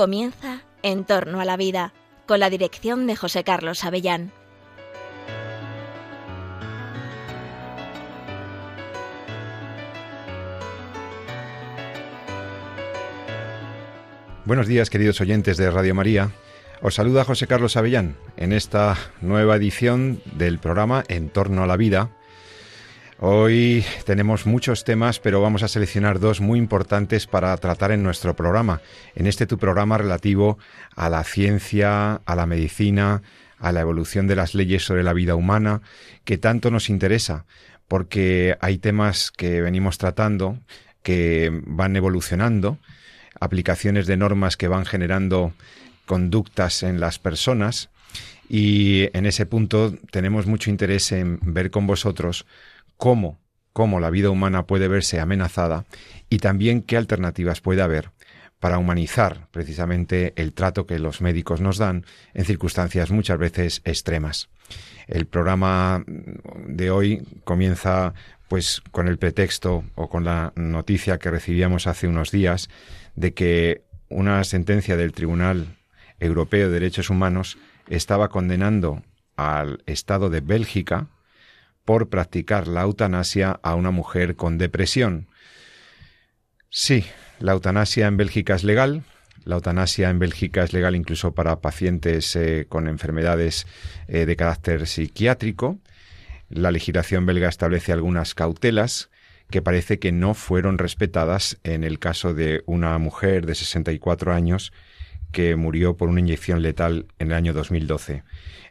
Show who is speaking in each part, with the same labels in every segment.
Speaker 1: Comienza En torno a la vida, con la dirección de José Carlos Avellán.
Speaker 2: Buenos días, queridos oyentes de Radio María. Os saluda José Carlos Avellán en esta nueva edición del programa En torno a la vida, Hoy tenemos muchos temas, pero vamos a seleccionar dos muy importantes para tratar en nuestro programa. En este tu programa relativo a la ciencia, a la medicina, a la evolución de las leyes sobre la vida humana, que tanto nos interesa, porque hay temas que venimos tratando que van evolucionando, aplicaciones de normas que van generando conductas en las personas, y en ese punto tenemos mucho interés en ver con vosotros cómo, cómo la vida humana puede verse amenazada y también qué alternativas puede haber para humanizar precisamente el trato que los médicos nos dan en circunstancias muchas veces extremas. El programa de hoy comienza pues con el pretexto o con la noticia que recibíamos hace unos días de que una sentencia del Tribunal Europeo de Derechos Humanos estaba condenando al Estado de Bélgica por practicar la eutanasia a una mujer con depresión. Sí, la eutanasia en Bélgica es legal. La eutanasia en Bélgica es legal incluso para pacientes eh, con enfermedades eh, de carácter psiquiátrico. La legislación belga establece algunas cautelas que parece que no fueron respetadas en el caso de una mujer de 64 años que murió por una inyección letal en el año 2012.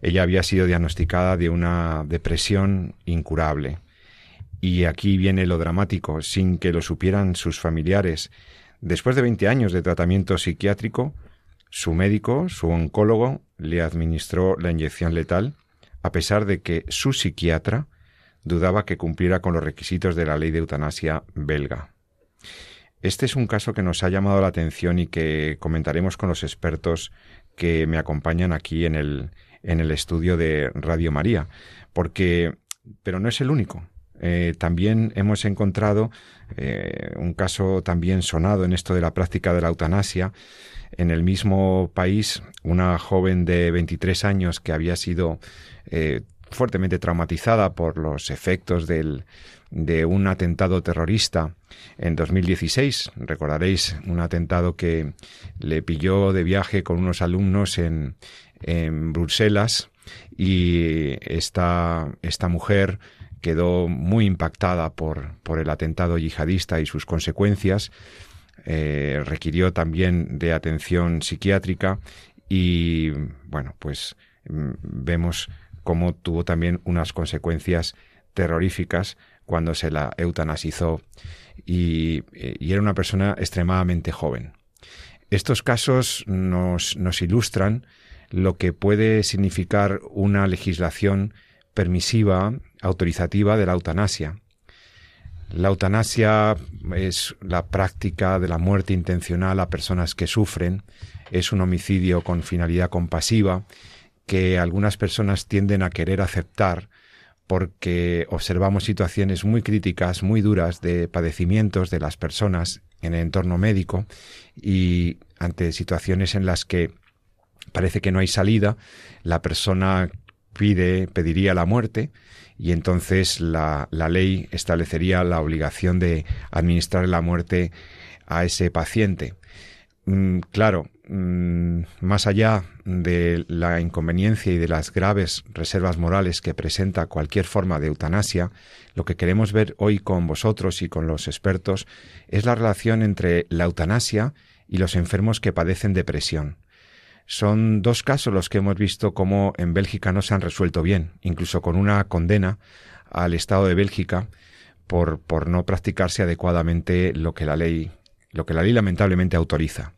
Speaker 2: Ella había sido diagnosticada de una depresión incurable. Y aquí viene lo dramático, sin que lo supieran sus familiares. Después de 20 años de tratamiento psiquiátrico, su médico, su oncólogo, le administró la inyección letal, a pesar de que su psiquiatra dudaba que cumpliera con los requisitos de la ley de eutanasia belga. Este es un caso que nos ha llamado la atención y que comentaremos con los expertos que me acompañan aquí en el, en el estudio de Radio María, porque, pero no es el único. Eh, también hemos encontrado eh, un caso también sonado en esto de la práctica de la eutanasia. En el mismo país, una joven de 23 años que había sido eh, fuertemente traumatizada por los efectos del, de un atentado terrorista en 2016. Recordaréis un atentado que le pilló de viaje con unos alumnos en, en Bruselas y esta, esta mujer quedó muy impactada por, por el atentado yihadista y sus consecuencias. Eh, requirió también de atención psiquiátrica y bueno, pues mm, vemos cómo tuvo también unas consecuencias terroríficas cuando se la eutanasizó y, era una persona extremadamente joven. Estos casos nos, nos ilustran lo que puede significar una legislación permisiva, autorizativa de la eutanasia. La eutanasia es la práctica de la muerte intencional a personas que sufren, es un homicidio con finalidad compasiva que algunas personas tienden a querer aceptar porque observamos situaciones muy críticas, muy duras de padecimientos de las personas en el entorno médico y ante situaciones en las que parece que no hay salida, la persona pide, pediría la muerte y entonces la, ley establecería la obligación de administrar la muerte a ese paciente. Mm, claro, mm, más allá de la inconveniencia y de las graves reservas morales que presenta cualquier forma de eutanasia, lo que queremos ver hoy con vosotros y con los expertos es la relación entre la eutanasia y los enfermos que padecen depresión. Son dos casos los que hemos visto cómo en Bélgica no se han resuelto bien, incluso con una condena al Estado de Bélgica por, por no practicarse adecuadamente lo que la ley, lo que la ley lamentablemente autoriza.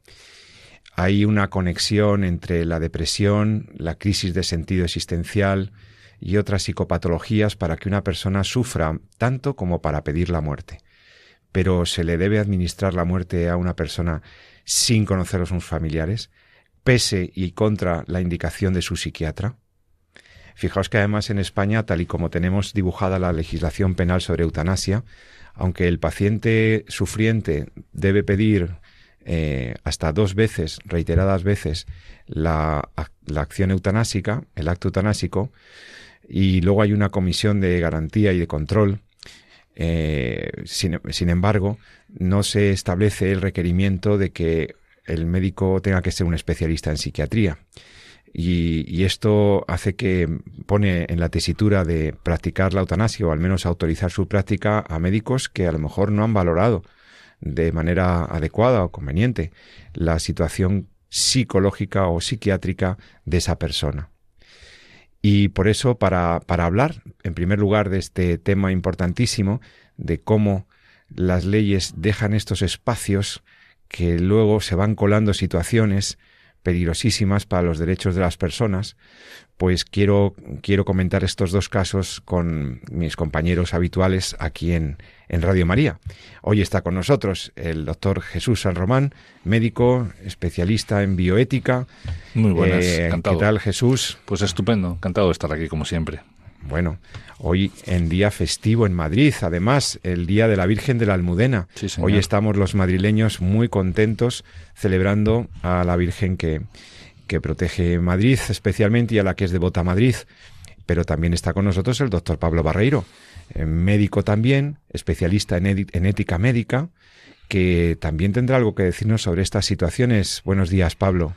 Speaker 2: Hay una conexión entre la depresión, la crisis de sentido existencial y otras psicopatologías para que una persona sufra tanto como para pedir la muerte. Pero ¿se le debe administrar la muerte a una persona sin conocer a sus familiares, pese y contra la indicación de su psiquiatra? Fijaos que además en España, tal y como tenemos dibujada la legislación penal sobre eutanasia, aunque el paciente sufriente debe pedir eh, hasta dos veces, reiteradas veces, la, la acción eutanásica, el acto eutanásico, y luego hay una comisión de garantía y de control. Eh, sin, embargo, no se establece el requerimiento de que el médico tenga que ser un especialista en psiquiatría. Y, esto hace que pone en la tesitura de practicar la eutanasia o al menos autorizar su práctica a médicos que a lo mejor no han valorado de manera adecuada o conveniente la situación psicológica o psiquiátrica de esa persona. Y por eso, para, para hablar, en primer lugar, de este tema importantísimo, de cómo las leyes dejan estos espacios que luego se van colando situaciones peligrosísimas para los derechos de las personas, pues quiero, quiero comentar estos dos casos con mis compañeros habituales aquí en, en Radio María. Hoy está con nosotros el doctor Jesús San Román, médico, especialista en bioética.
Speaker 3: Muy buenas, eh,
Speaker 2: ¿Qué tal, Jesús?
Speaker 3: Pues estupendo, encantado de estar aquí como siempre.
Speaker 2: Bueno, hoy en día festivo en Madrid, además, el Día de la Virgen de la Almudena. hoy estamos los madrileños muy contentos celebrando a la Virgen que, que protege Madrid especialmente y a la que es devota Madrid. Pero también está con nosotros el doctor Pablo Barreiro, eh, médico también, especialista en, en ética médica, que también tendrá algo que decirnos sobre estas situaciones. Buenos días, Pablo.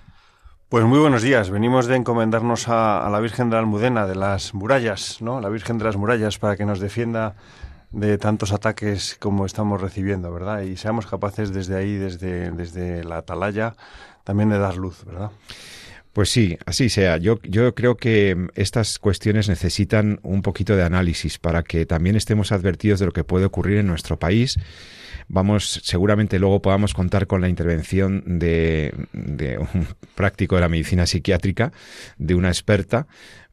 Speaker 4: Pues muy buenos días. Venimos de encomendarnos a, la Virgen de la Almudena, de las murallas, ¿no? La Virgen de las murallas, para que nos defienda de tantos ataques como estamos recibiendo, ¿verdad? Y seamos capaces desde ahí, desde, desde la atalaya, también de dar luz, ¿verdad?
Speaker 2: Pues sí, así sea. Yo, creo que estas cuestiones necesitan un poquito de análisis para que también estemos advertidos de lo que puede ocurrir en nuestro país Vamos, seguramente luego podamos contar con la intervención de, un práctico de la medicina psiquiátrica, de una experta,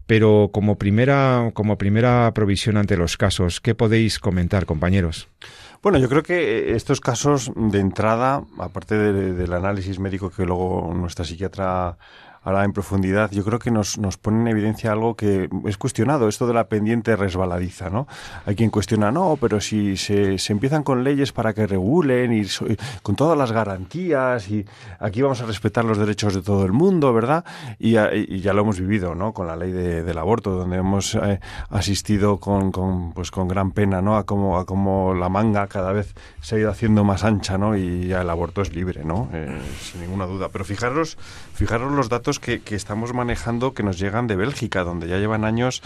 Speaker 2: pero como primera, como primera provisión ante los casos, ¿qué podéis comentar, compañeros?
Speaker 4: Bueno, yo creo que estos casos de entrada, aparte del análisis médico que luego nuestra psiquiatra ahora en profundidad, yo creo que nos, nos pone en evidencia algo que es cuestionado, esto de la pendiente resbaladiza, ¿no? Hay quien cuestiona, no, pero si se, se empiezan con leyes para que regulen y con todas las garantías y aquí vamos a respetar los derechos de todo el mundo, ¿verdad? Y, ya lo hemos vivido, ¿no? Con la ley del aborto, donde hemos eh, asistido con, con, pues con gran pena, ¿no? A cómo, a cómo la manga cada vez se ha ido haciendo más ancha, ¿no? Y ya el aborto es libre, ¿no? Eh, sin ninguna duda. Pero fijaros, fijaros los datos que, estamos manejando que nos llegan de Bélgica, donde ya llevan años,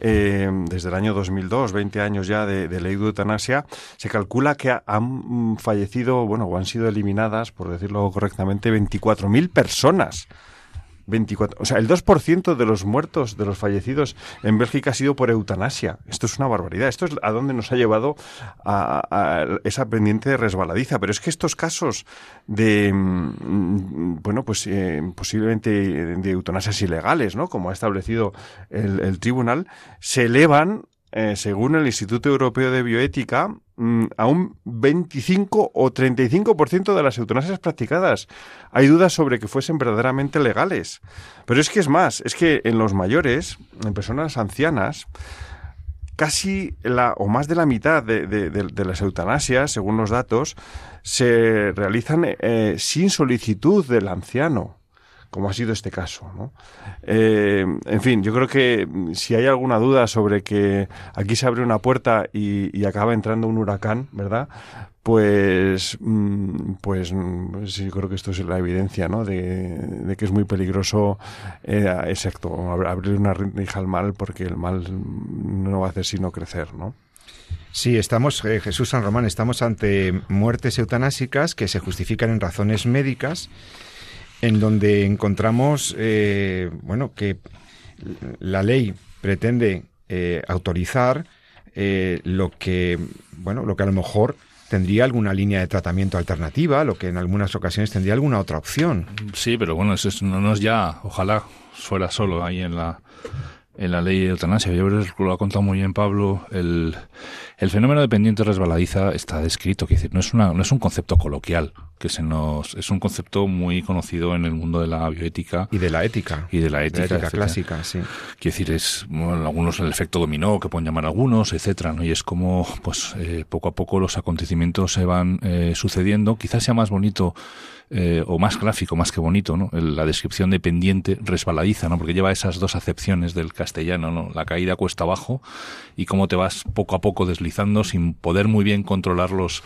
Speaker 4: eh, desde el año 2002, 20 años ya de, ley de eutanasia, se calcula que han fallecido, bueno, o han sido eliminadas, por decirlo correctamente, 24.000 personas 24, o sea, el 2% de los muertos, de los fallecidos en Bélgica ha sido por eutanasia. Esto es una barbaridad. Esto es a dónde nos ha llevado a, esa pendiente resbaladiza. Pero es que estos casos de, mm, bueno, pues eh, posiblemente de eutanasias ilegales, ¿no? Como ha establecido el tribunal, se elevan eh, según el Instituto Europeo de Bioética, a un 25 o 35% de las eutanasias practicadas. Hay dudas sobre que fuesen verdaderamente legales. Pero es que es más, es que en los mayores, en personas ancianas, casi la o más de la mitad de, las eutanasias, según los datos, se realizan eh, sin solicitud del anciano como ha sido este caso. ¿no? Eh, en fin, yo creo que si hay alguna duda sobre que aquí se abre una puerta y, acaba entrando un huracán, ¿verdad? Pues, mm, pues mm, sí, yo creo que esto es la evidencia, ¿no? De, que es muy peligroso, eh, exacto, abrir una rija al mal porque el mal no va a hacer sino crecer, ¿no?
Speaker 2: Sí, estamos, eh, Jesús San Román, estamos ante muertes eutanásicas que se justifican en razones médicas en donde encontramos, eh, bueno, que la ley pretende eh, autorizar eh, lo que, bueno, lo que a lo mejor tendría alguna línea de tratamiento alternativa, lo que en algunas ocasiones tendría alguna otra opción.
Speaker 3: Sí, pero bueno, eso no, es ya, ojalá fuera solo ahí en la en la ley de eutanasia. Yo creo que lo ha contado muy bien Pablo. El, el fenómeno de pendiente resbaladiza está descrito, que decir, no es una, no es un concepto coloquial, que se nos, es un concepto muy conocido en el mundo de la bioética
Speaker 2: y de la ética
Speaker 3: y de la ética,
Speaker 2: clásica, sí.
Speaker 3: Quiero decir, es bueno, algunos el efecto dominó que pueden llamar algunos, etcétera, ¿no? Y es como, pues, eh, poco a poco los acontecimientos se van eh, sucediendo. Quizás sea más bonito eh, o más gráfico, más que bonito, ¿no? La descripción de pendiente resbaladiza, ¿no? Porque lleva esas dos acepciones del castellano, ¿no? La caída cuesta abajo y cómo te vas poco a poco deslizando sin poder muy bien controlar los,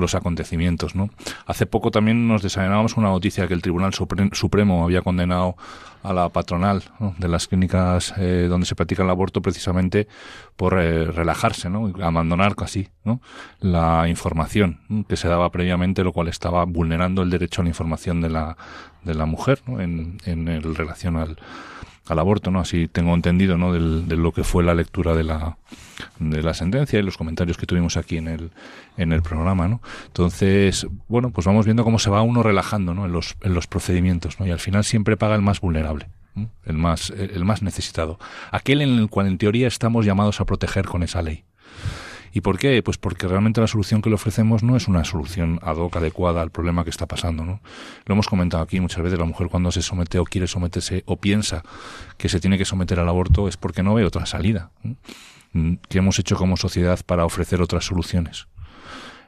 Speaker 3: los acontecimientos. ¿no? Hace poco también nos desavenábamos una noticia que el Tribunal Supremo había condenado a la patronal de las clínicas eh, donde se practica el aborto precisamente por eh, relajarse, ¿no? abandonar casi ¿no? la información que se daba previamente, lo cual estaba vulnerando el derecho a la información de la, de la mujer ¿no? en, en relación al, al aborto, ¿no? Así tengo entendido, ¿no? de lo que fue la lectura de la, de la sentencia y los comentarios que tuvimos aquí en el, en el programa, ¿no? Entonces, bueno, pues vamos viendo cómo se va uno relajando, ¿no? En los, en los procedimientos, ¿no? Y al final siempre paga el más vulnerable, el más, el más necesitado. Aquel en el cual en teoría estamos llamados a proteger con esa ley. ¿Y por qué? Pues porque realmente la solución que le ofrecemos no es una solución ad hoc adecuada al problema que está pasando, ¿no? Lo hemos comentado aquí muchas veces, la mujer cuando se somete o quiere someterse o piensa que se tiene que someter al aborto es porque no ve otra salida. Mm, ¿Qué hemos hecho como sociedad para ofrecer otras soluciones?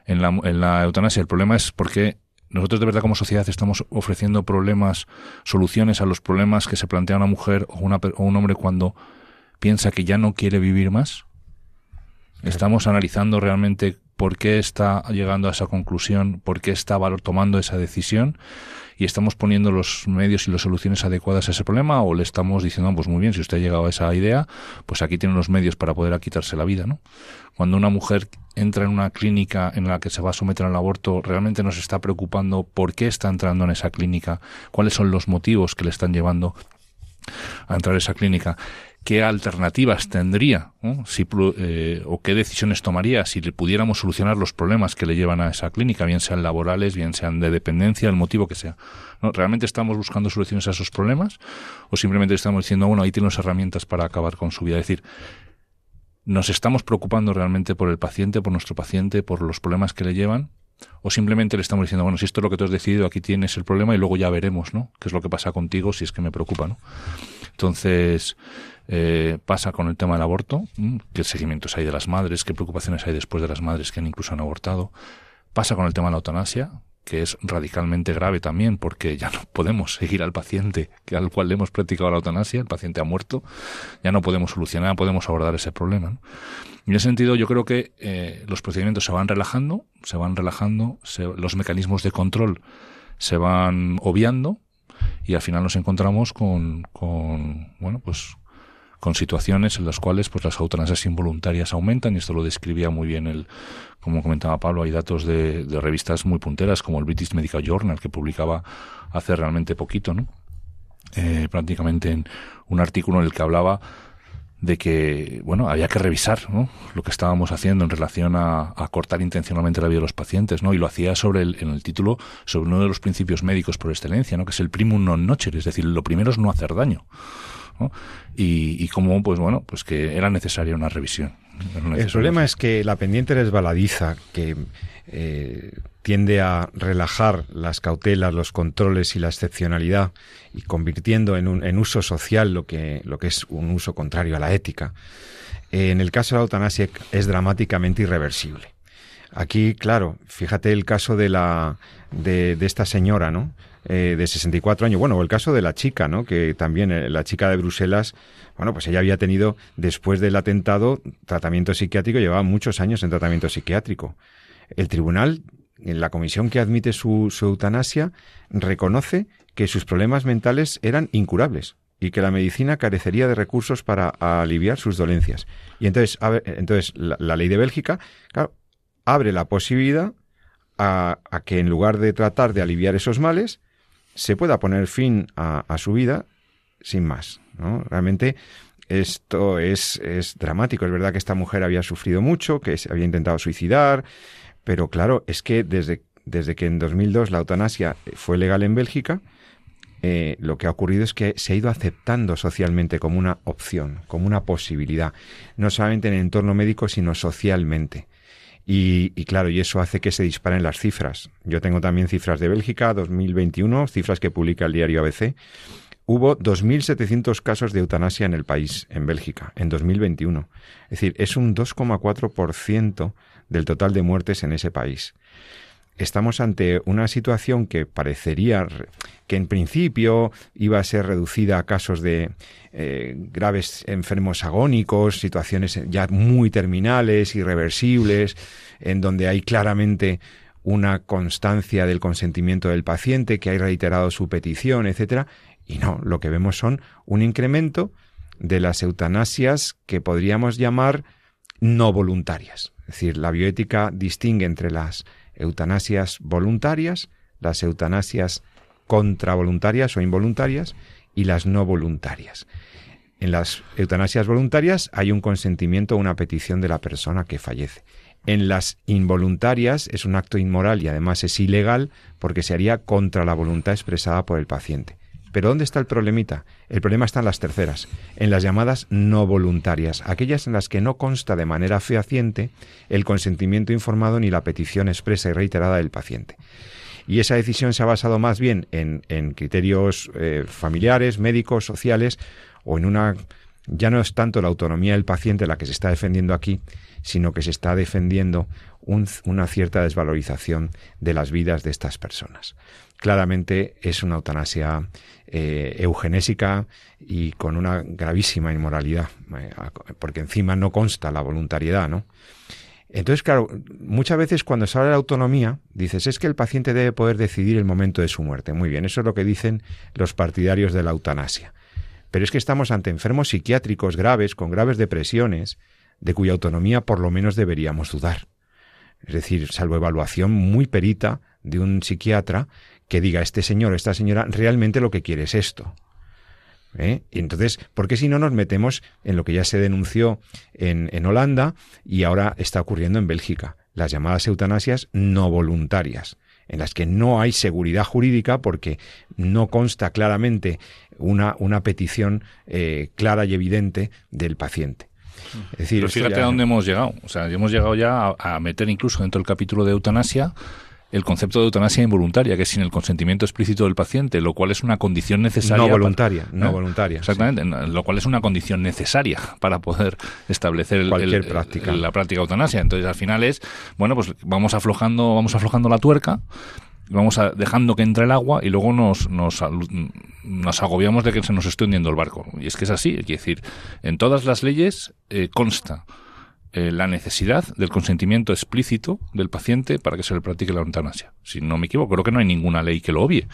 Speaker 3: En la, en la eutanasia el problema es porque nosotros de verdad como sociedad estamos ofreciendo problemas, soluciones a los problemas que se plantea una mujer o, una, o un hombre cuando piensa que ya no quiere vivir más. Estamos analizando realmente por qué está llegando a esa conclusión, por qué está tomando esa decisión y estamos poniendo los medios y las soluciones adecuadas a ese problema o le estamos diciendo, pues muy bien, si usted ha llegado a esa idea, pues aquí tiene los medios para poder quitarse la vida, ¿no? Cuando una mujer entra en una clínica en la que se va a someter al aborto, realmente nos está preocupando por qué está entrando en esa clínica, cuáles son los motivos que le están llevando a entrar a esa clínica qué alternativas tendría si, eh, o qué decisiones tomaría si le pudiéramos solucionar los problemas que le llevan a esa clínica, bien sean laborales, bien sean de dependencia, el motivo que sea. ¿No? ¿Realmente estamos buscando soluciones a esos problemas o simplemente estamos diciendo, bueno, ahí tiene las herramientas para acabar con su vida? Es decir, ¿nos estamos preocupando realmente por el paciente, por nuestro paciente, por los problemas que le llevan? o simplemente le estamos diciendo, bueno, si esto es lo que tú has decidido, aquí tienes el problema y luego ya veremos, ¿no? ¿Qué es lo que pasa contigo si es que me preocupa, ¿no? Entonces, eh, pasa con el tema del aborto, qué seguimientos hay de las madres, qué preocupaciones hay después de las madres que han incluso han abortado. Pasa con el tema de la eutanasia, que es radicalmente grave también, porque ya no podemos seguir al paciente que al cual le hemos practicado la eutanasia, el paciente ha muerto, ya no podemos solucionar, podemos abordar ese problema. En ese sentido, yo creo que eh, los procedimientos se van relajando, se van relajando, los mecanismos de control se van obviando y al final nos encontramos con, con bueno, pues con situaciones en las cuales pues las eutanasias involuntarias aumentan y esto lo describía muy bien el como comentaba Pablo hay datos de, revistas muy punteras como el British Medical Journal que publicaba hace realmente poquito no eh, prácticamente en un artículo en el que hablaba de que bueno había que revisar ¿no? lo que estábamos haciendo en relación a, cortar intencionalmente la vida de los pacientes no y lo hacía sobre el, en el título sobre uno de los principios médicos por excelencia no que es el primum non nocere es decir lo primero es no hacer daño y, y cómo, pues bueno, pues que era necesaria una revisión.
Speaker 2: el problema es que la pendiente resbaladiza, que eh, tiende a relajar las cautelas, los controles y la excepcionalidad y convirtiendo en, un, en uso social lo que, lo que es un uso contrario a la ética. En el caso de la eutanasia es dramáticamente irreversible. Aquí, claro, fíjate el caso de la de, de esta señora, ¿no? Eh, de 64 años. Bueno, el caso de la chica, ¿no? Que también eh, la chica de Bruselas, bueno, pues ella había tenido, después del atentado, tratamiento psiquiátrico, llevaba muchos años en tratamiento psiquiátrico. El tribunal, en la comisión que admite su, eutanasia, reconoce que sus problemas mentales eran incurables y que la medicina carecería de recursos para aliviar sus dolencias. Y entonces, entonces la, ley de Bélgica claro, abre la posibilidad a, que en lugar de tratar de aliviar esos males, se pueda poner fin a, su vida sin más. ¿no? Realmente esto es, es dramático. Es verdad que esta mujer había sufrido mucho, que se había intentado suicidar, pero claro, es que desde, desde que en 2002 la eutanasia fue legal en Bélgica, eh, lo que ha ocurrido es que se ha ido aceptando socialmente como una opción, como una posibilidad, no solamente en el entorno médico, sino socialmente. Y, claro, y eso hace que se disparen las cifras. Yo tengo también cifras de Bélgica 2021, cifras que publica el diario ABC. Hubo 2.700 casos de eutanasia en el país, en Bélgica, en 2021. Es decir, es un 2,4% del total de muertes en ese país. Estamos ante una situación que parecería que en principio iba a ser reducida a casos de eh, graves enfermos agónicos, situaciones ya muy terminales, irreversibles, en donde hay claramente una constancia del consentimiento del paciente, que hay reiterado su petición, etcétera, y no, lo que vemos son un incremento de las eutanasias que podríamos llamar no voluntarias. Es decir, la bioética distingue entre las eutanasias voluntarias, las eutanasias contravoluntarias o involuntarias y las no voluntarias. En las eutanasias voluntarias hay un consentimiento o una petición de la persona que fallece. En las involuntarias es un acto inmoral y además es ilegal porque se haría contra la voluntad expresada por el paciente. Pero ¿dónde está el problemita? El problema está en las terceras, en las llamadas no voluntarias, aquellas en las que no consta de manera fehaciente el consentimiento informado ni la petición expresa y reiterada del paciente. Y esa decisión se ha basado más bien en, criterios eh, familiares, médicos, sociales, o en una... Ya no es tanto la autonomía del paciente la que se está defendiendo aquí, sino que se está defendiendo una cierta desvalorización de las vidas de estas personas. Claramente es una eutanasia eh, eugenésica y con una gravísima inmoralidad, eh, porque encima no consta la voluntariedad, ¿no? Entonces, claro, muchas veces cuando se habla de autonomía, dices, es que el paciente debe poder decidir el momento de su muerte. Muy bien, eso es lo que dicen los partidarios de la eutanasia. Pero es que estamos ante enfermos psiquiátricos graves, con graves depresiones, de cuya autonomía por lo menos deberíamos dudar. Es decir, salvo evaluación muy perita de un psiquiatra que diga, este señor o esta señora realmente lo que quiere es esto. ¿eh? Y entonces, ¿por qué si no nos metemos en lo que ya se denunció en, en Holanda y ahora está ocurriendo en Bélgica? Las llamadas eutanasias no voluntarias en las que no hay seguridad jurídica porque no consta claramente una, una petición eh, clara y evidente del paciente.
Speaker 3: Es decir, Pero fíjate a dónde hemos llegado. O sea, hemos llegado ya a, a, meter incluso dentro del capítulo de eutanasia el concepto de eutanasia involuntaria, que es sin el consentimiento explícito del paciente, lo cual es una condición necesaria.
Speaker 2: No voluntaria, no ¿eh? voluntaria.
Speaker 3: Exactamente, lo cual es una condición necesaria para poder establecer
Speaker 2: Cualquier práctica.
Speaker 3: la práctica eutanasia. Entonces, al final es, bueno, pues vamos aflojando, vamos aflojando la tuerca vamos a, dejando que entre el agua y luego nos, nos, nos, agobiamos de que se nos esté hundiendo el barco. Y es que es así, es decir, en todas las leyes eh, consta eh, la necesidad del consentimiento explícito del paciente para que se le practique la eutanasia. Si no me equivoco, creo que no hay ninguna ley que lo obvie.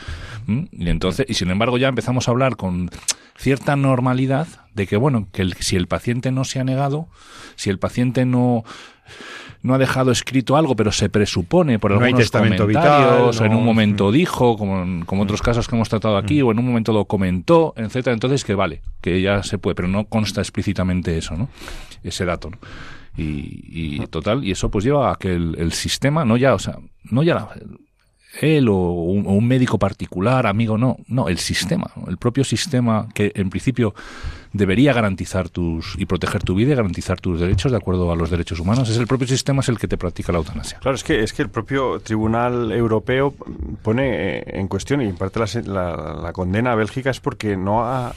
Speaker 3: Y entonces, y sin embargo, ya empezamos a hablar con cierta normalidad de que, bueno, que si el paciente no se ha negado, si el paciente no no ha dejado escrito algo, pero se presupone por algunos comentarios, o en un momento dijo, como, como otros casos que hemos tratado aquí, o en un momento lo comentó, etcétera, entonces que vale, que ya se puede, pero no consta explícitamente eso, ¿no? Ese dato. ¿no? Y, total, y eso pues lleva a que el, sistema, no ya, o sea, no ya él o un, médico particular, amigo, no, no, el sistema, el propio sistema que en principio debería garantizar tus y proteger tu vida y garantizar tus derechos de acuerdo a los derechos humanos. Es el propio sistema es el que te practica la eutanasia.
Speaker 4: Claro, es que es que el propio Tribunal Europeo pone eh, en cuestión y en parte la, condena a Bélgica es porque no ha,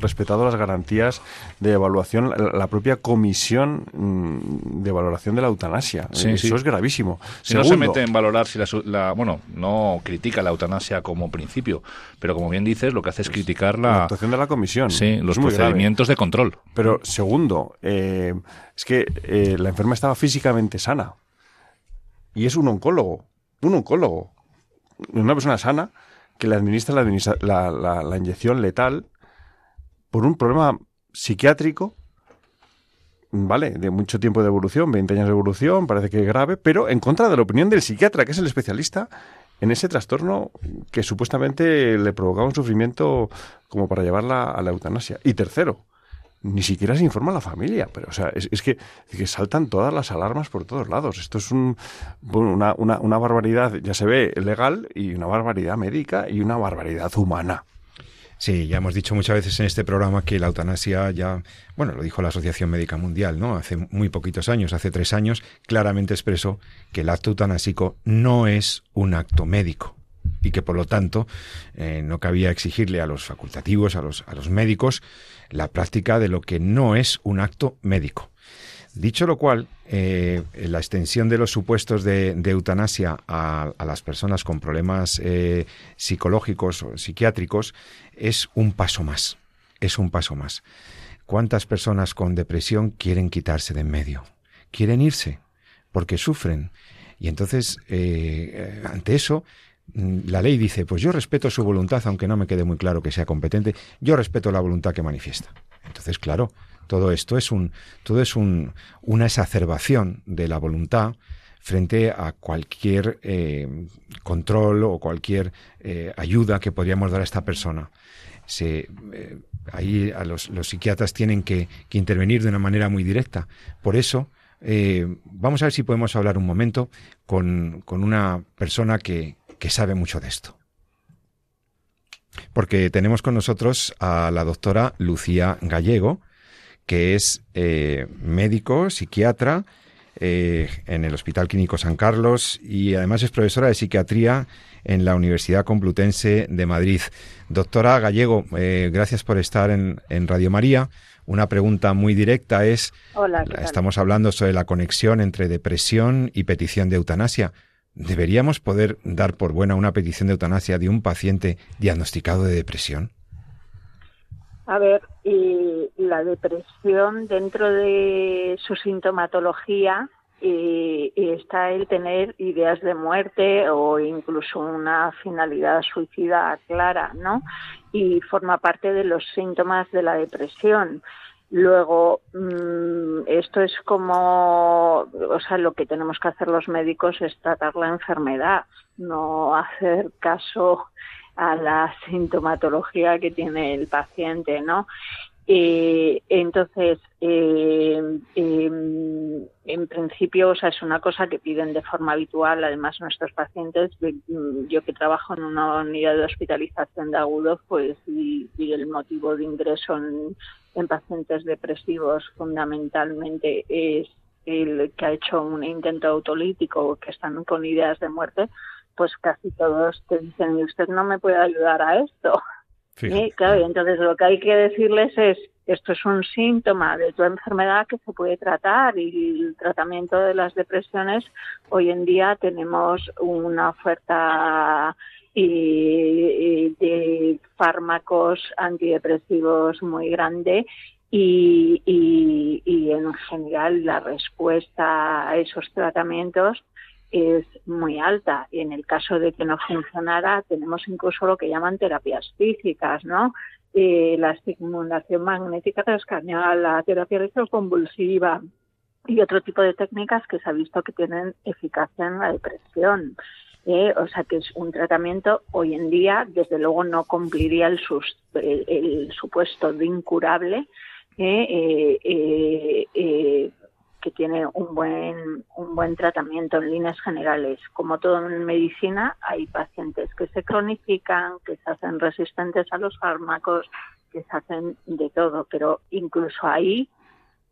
Speaker 4: respetado las garantías de evaluación la, propia comisión mm, de valoración de la eutanasia. Eso es gravísimo.
Speaker 3: Si no se mete en valorar si la, bueno, no critica la eutanasia como principio, pero como bien dices, lo que hace es criticar la,
Speaker 4: actuación de la comisión.
Speaker 3: Sí, los procedimientos de control.
Speaker 4: Pero segundo, eh, es que eh, la enferma estaba físicamente sana. Y es un oncólogo, un oncólogo, una persona sana que le administra la, la, la, inyección letal por un problema psiquiátrico ¿vale? De mucho tiempo de evolución, 20 años de evolución, parece que es grave, pero en contra de la opinión del psiquiatra, que es el especialista en ese trastorno que supuestamente le provocaba un sufrimiento como para llevarla a la eutanasia. Y tercero, ni siquiera se informa a la familia, pero o sea, es, que, saltan todas las alarmas por todos lados. Esto es un, una, barbaridad, ya se ve, legal y una barbaridad médica y una barbaridad humana.
Speaker 2: Sí, ya hemos dicho muchas veces en este programa que la eutanasia ya, bueno, lo dijo la Asociación Médica Mundial, ¿no? Hace muy poquitos años, hace tres años, claramente expresó que el acto eutanásico no es un acto médico y que por lo tanto eh, no cabía exigirle a los facultativos, a los, a los médicos, la práctica de lo que no es un acto médico. Dicho lo cual, eh, la extensión de los supuestos de, eutanasia a, las personas con problemas eh, psicológicos o psiquiátricos es un paso más. Es un paso más. ¿Cuántas personas con depresión quieren quitarse de en medio? Quieren irse porque sufren. Y entonces, eh, ante eso, mm, la ley dice, pues yo respeto su voluntad, aunque no me quede muy claro que sea competente, yo respeto la voluntad que manifiesta. Entonces, claro, todo esto es, un, todo es un, una exacerbación de la voluntad frente a cualquier eh, control o cualquier eh, ayuda que podríamos dar a esta persona. Eh, ahí a los, psiquiatras tienen que, intervenir de una manera muy directa. Por eso, vamos a ver si podemos hablar un momento con, una persona que, que sabe mucho de esto. Porque tenemos con nosotros a la doctora Lucía Gallego, que es médico, psiquiatra eh, en el Hospital Clínico San Carlos y además es profesora de psiquiatría en la Universidad Complutense de Madrid. Doctora Gallego, eh, gracias por estar en, Radio María. Una pregunta muy directa es,
Speaker 5: Hola,
Speaker 2: estamos hablando sobre la conexión entre depresión y petición de eutanasia. ¿Deberíamos poder dar por buena una petición de eutanasia de un paciente diagnosticado de depresión?
Speaker 5: A ver, y la depresión dentro de su sintomatología está el tener ideas de muerte o incluso una finalidad suicida clara, ¿no? Y forma parte de los síntomas de la depresión. Luego, mm, esto es como, o sea, lo que tenemos que hacer los médicos es tratar la enfermedad, no hacer caso a la sintomatología que tiene el paciente, ¿no? Eh, entonces, eh, en principio, o sea, es una cosa que piden de forma habitual, además nuestros pacientes, yo que trabajo en una unidad de hospitalización de agudos, pues, y, el motivo de ingreso en, en pacientes depresivos fundamentalmente es el que ha hecho un intento autolítico, que están con ideas de muerte, pues casi todos te dicen, y usted no me puede ayudar a esto. Sí, claro, y entonces lo que hay que decirles es, esto es un síntoma de tu enfermedad que se puede tratar y el tratamiento de las depresiones, hoy en día tenemos una oferta de fármacos antidepresivos muy grande y, y en general la respuesta a esos tratamientos es muy alta y en el caso de que no funcionara tenemos incluso lo que llaman terapias físicas, ¿no? Eh, la estimulación magnética transcranial, la terapia electroconvulsiva y otro tipo de técnicas que se ha visto que tienen eficacia en la depresión. Eh, o sea que es un tratamiento hoy en día, desde luego no cumpliría el, el, supuesto de incurable, eh que tiene un buen, un buen tratamiento en líneas generales. Como todo en medicina, hay pacientes que se cronifican, que se hacen resistentes a los fármacos, que se hacen de todo, pero incluso ahí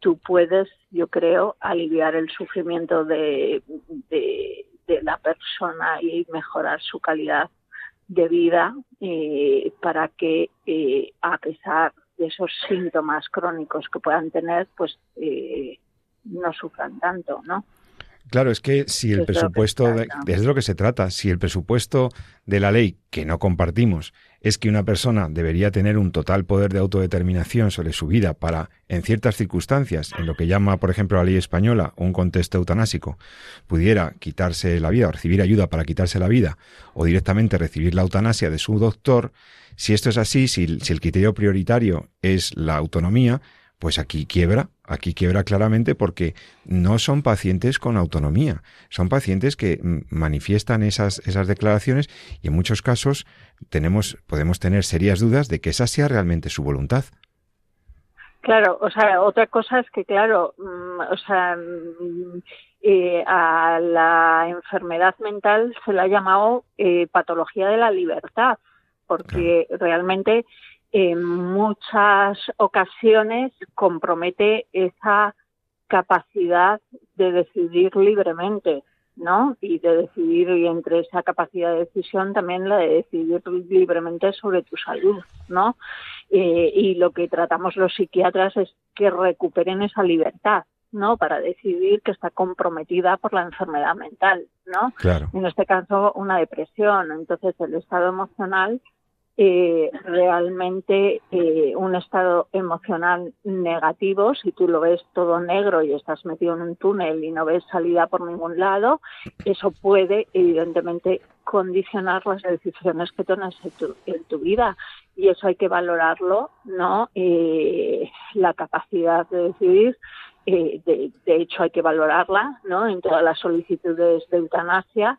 Speaker 5: tú puedes, yo creo, aliviar el sufrimiento de, de, la persona y mejorar su calidad de vida eh, para que, eh, a pesar de esos síntomas crónicos que puedan tener, pues eh, no sufran tanto, ¿no?
Speaker 2: Claro, es que si el presupuesto, de, es lo que se trata, si el presupuesto de la ley, que no compartimos, es que una persona debería tener un total poder de autodeterminación sobre su vida para, en ciertas circunstancias, en lo que llama, por ejemplo, la ley española, un contexto eutanásico, pudiera quitarse la vida o recibir ayuda para quitarse la vida, o directamente recibir la eutanasia de su doctor, si esto es así, si, si el criterio prioritario es la autonomía, pues aquí quiebra, aquí quiebra claramente porque no son pacientes con autonomía, son pacientes que mm, manifiestan esas, esas declaraciones y en muchos casos tenemos, podemos tener serias dudas de que esa sea realmente su voluntad.
Speaker 5: Claro, o sea, otra cosa es que, claro, mm, o sea, mm, eh, a la enfermedad mental se la ha llamado eh, patología de la libertad, porque realmente en muchas ocasiones compromete esa capacidad de decidir libremente, ¿no? Y de decidir, y entre esa capacidad de decisión también la de decidir libremente sobre tu salud, ¿no? Eh, y lo que tratamos los psiquiatras es que recuperen esa libertad, ¿no? Para decidir que está comprometida por la enfermedad mental, ¿no?
Speaker 2: Claro.
Speaker 5: En este caso, una depresión. Entonces, el estado emocional eh, realmente eh, un estado emocional negativo, si tú lo ves todo negro y estás metido en un túnel y no ves salida por ningún lado, eso puede evidentemente condicionar las decisiones que tomas en tu, en tu vida y eso hay que valorarlo, ¿no? Eh, la capacidad de decidir, eh, de, de hecho hay que valorarla, ¿no? En todas las solicitudes de eutanasia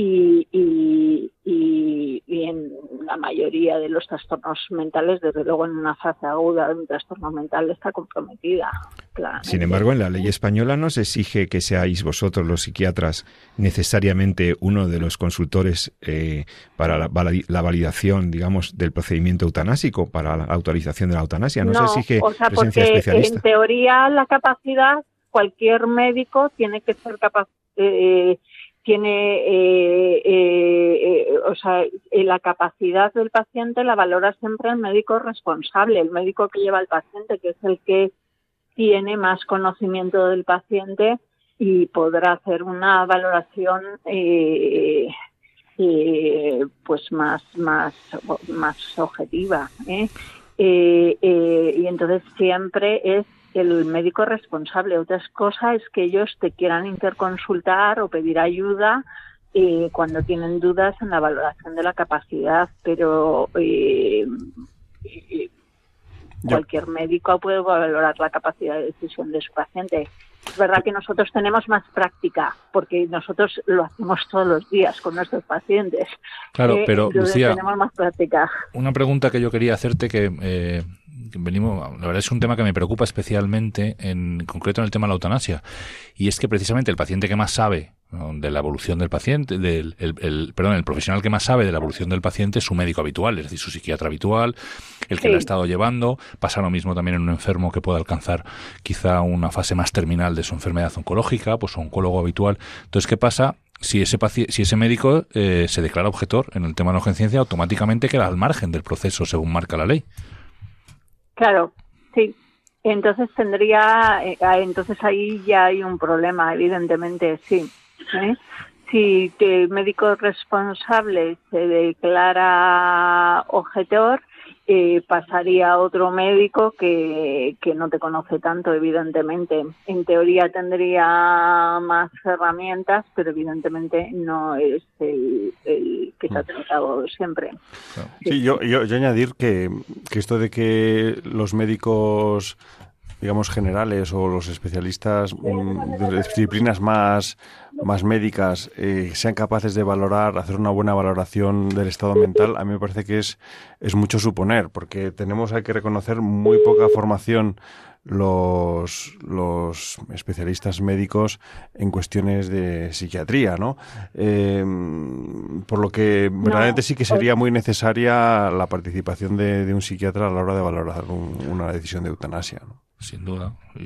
Speaker 5: y, y, y, y, en la mayoría de los trastornos mentales, desde luego en una fase aguda de un trastorno mental está comprometida. Claramente.
Speaker 2: Sin embargo, en la ley española no se exige que seáis vosotros los psiquiatras necesariamente uno de los consultores eh, para la, la, validación, digamos, del procedimiento eutanásico, para la autorización de la eutanasia. No,
Speaker 5: no
Speaker 2: se exige
Speaker 5: o sea,
Speaker 2: presencia
Speaker 5: porque
Speaker 2: especialista.
Speaker 5: En teoría, la capacidad, cualquier médico tiene que ser capaz. Eh, tiene, eh, eh, o sea, la capacidad del paciente la valora siempre el médico responsable, el médico que lleva al paciente, que es el que tiene más conocimiento del paciente y podrá hacer una valoración eh, eh, pues más más más objetiva ¿eh? y entonces siempre es el médico responsable. Otra cosa es que ellos te quieran interconsultar o pedir ayuda eh, cuando tienen dudas en la valoración de la capacidad, pero eh, eh, cualquier médico puede valorar la capacidad de decisión de su paciente. Es verdad que nosotros tenemos más práctica, porque nosotros lo hacemos todos los días con nuestros pacientes.
Speaker 3: Claro,
Speaker 5: Eh,
Speaker 3: pero Lucía,
Speaker 5: tenemos más práctica.
Speaker 3: una pregunta que yo quería hacerte que eh, venimos, la verdad es un tema que me preocupa especialmente, en concreto en el tema de la eutanasia, y es que precisamente el paciente que más sabe ¿no? de la evolución del paciente, del, el, el- perdón, el profesional que más sabe de la evolución del paciente es su médico habitual, es decir, su psiquiatra habitual, el que
Speaker 5: Sí.
Speaker 3: lo ha estado llevando. Pasa lo mismo también en un enfermo que pueda alcanzar quizá una fase más terminal de su enfermedad oncológica, pues su oncólogo habitual. Entonces, ¿qué pasa? Si ese, si ese médico eh, se declara objetor en el tema de la urgencia, automáticamente queda al margen del proceso según marca la ley.
Speaker 5: Claro, sí. Entonces tendría, eh, ah, entonces ahí ya hay un problema, evidentemente, sí. ¿eh? Si el médico responsable se declara objetor, eh, pasaría a otro médico que, que no te conoce tanto, evidentemente. En teoría tendría más herramientas, pero evidentemente no es el, el que te ha tratado siempre.
Speaker 4: Sí, yo, yo, yo añadir que, que esto de que los médicos, digamos, generales o los especialistas mm, de disciplinas más, más médicas eh, sean capaces de valorar, hacer una buena valoración del estado mental, a mí me parece que es, es mucho suponer, porque tenemos, hay que reconocer, muy poca formación los, los especialistas médicos en cuestiones de psiquiatría, ¿no? Eh, por lo que verdaderamente sí que sería muy necesaria la participación de, de un psiquiatra a la hora de valorar un- una decisión de eutanasia. ¿no?
Speaker 3: Sin duda. Y,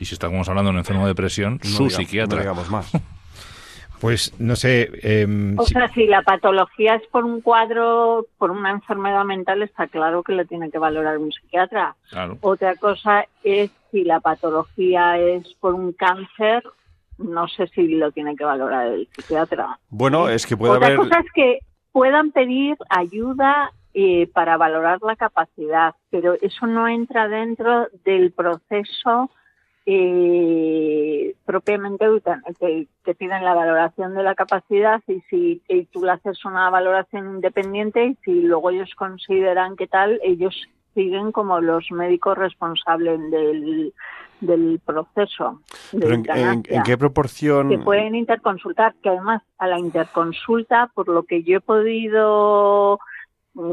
Speaker 3: y si estamos hablando de un enfermo de depresión,
Speaker 4: No
Speaker 3: su
Speaker 4: diga-
Speaker 3: psiquiatra.
Speaker 4: No digamos más.
Speaker 2: Pues no sé. em,
Speaker 5: O
Speaker 2: si-
Speaker 5: sea, si la patología es por un cuadro, por una enfermedad mental, está claro que lo tiene que valorar un psiquiatra.
Speaker 3: Claro.
Speaker 5: Otra cosa es si la patología es por un cáncer, no sé si lo tiene que valorar el psiquiatra.
Speaker 4: Bueno, es que puede
Speaker 5: Otra
Speaker 4: haber...
Speaker 5: cosa es que puedan pedir ayuda eh, para valorar la capacidad, pero eso no entra dentro del proceso eh, propiamente que, que piden la valoración de la capacidad y si y tú le haces una valoración independiente y si luego ellos consideran que tal, ellos siguen como los médicos responsables del, del proceso de
Speaker 4: Pero en, en- ¿en qué proporción...
Speaker 5: que pueden interconsultar, que además a la interconsulta, por lo que yo he podido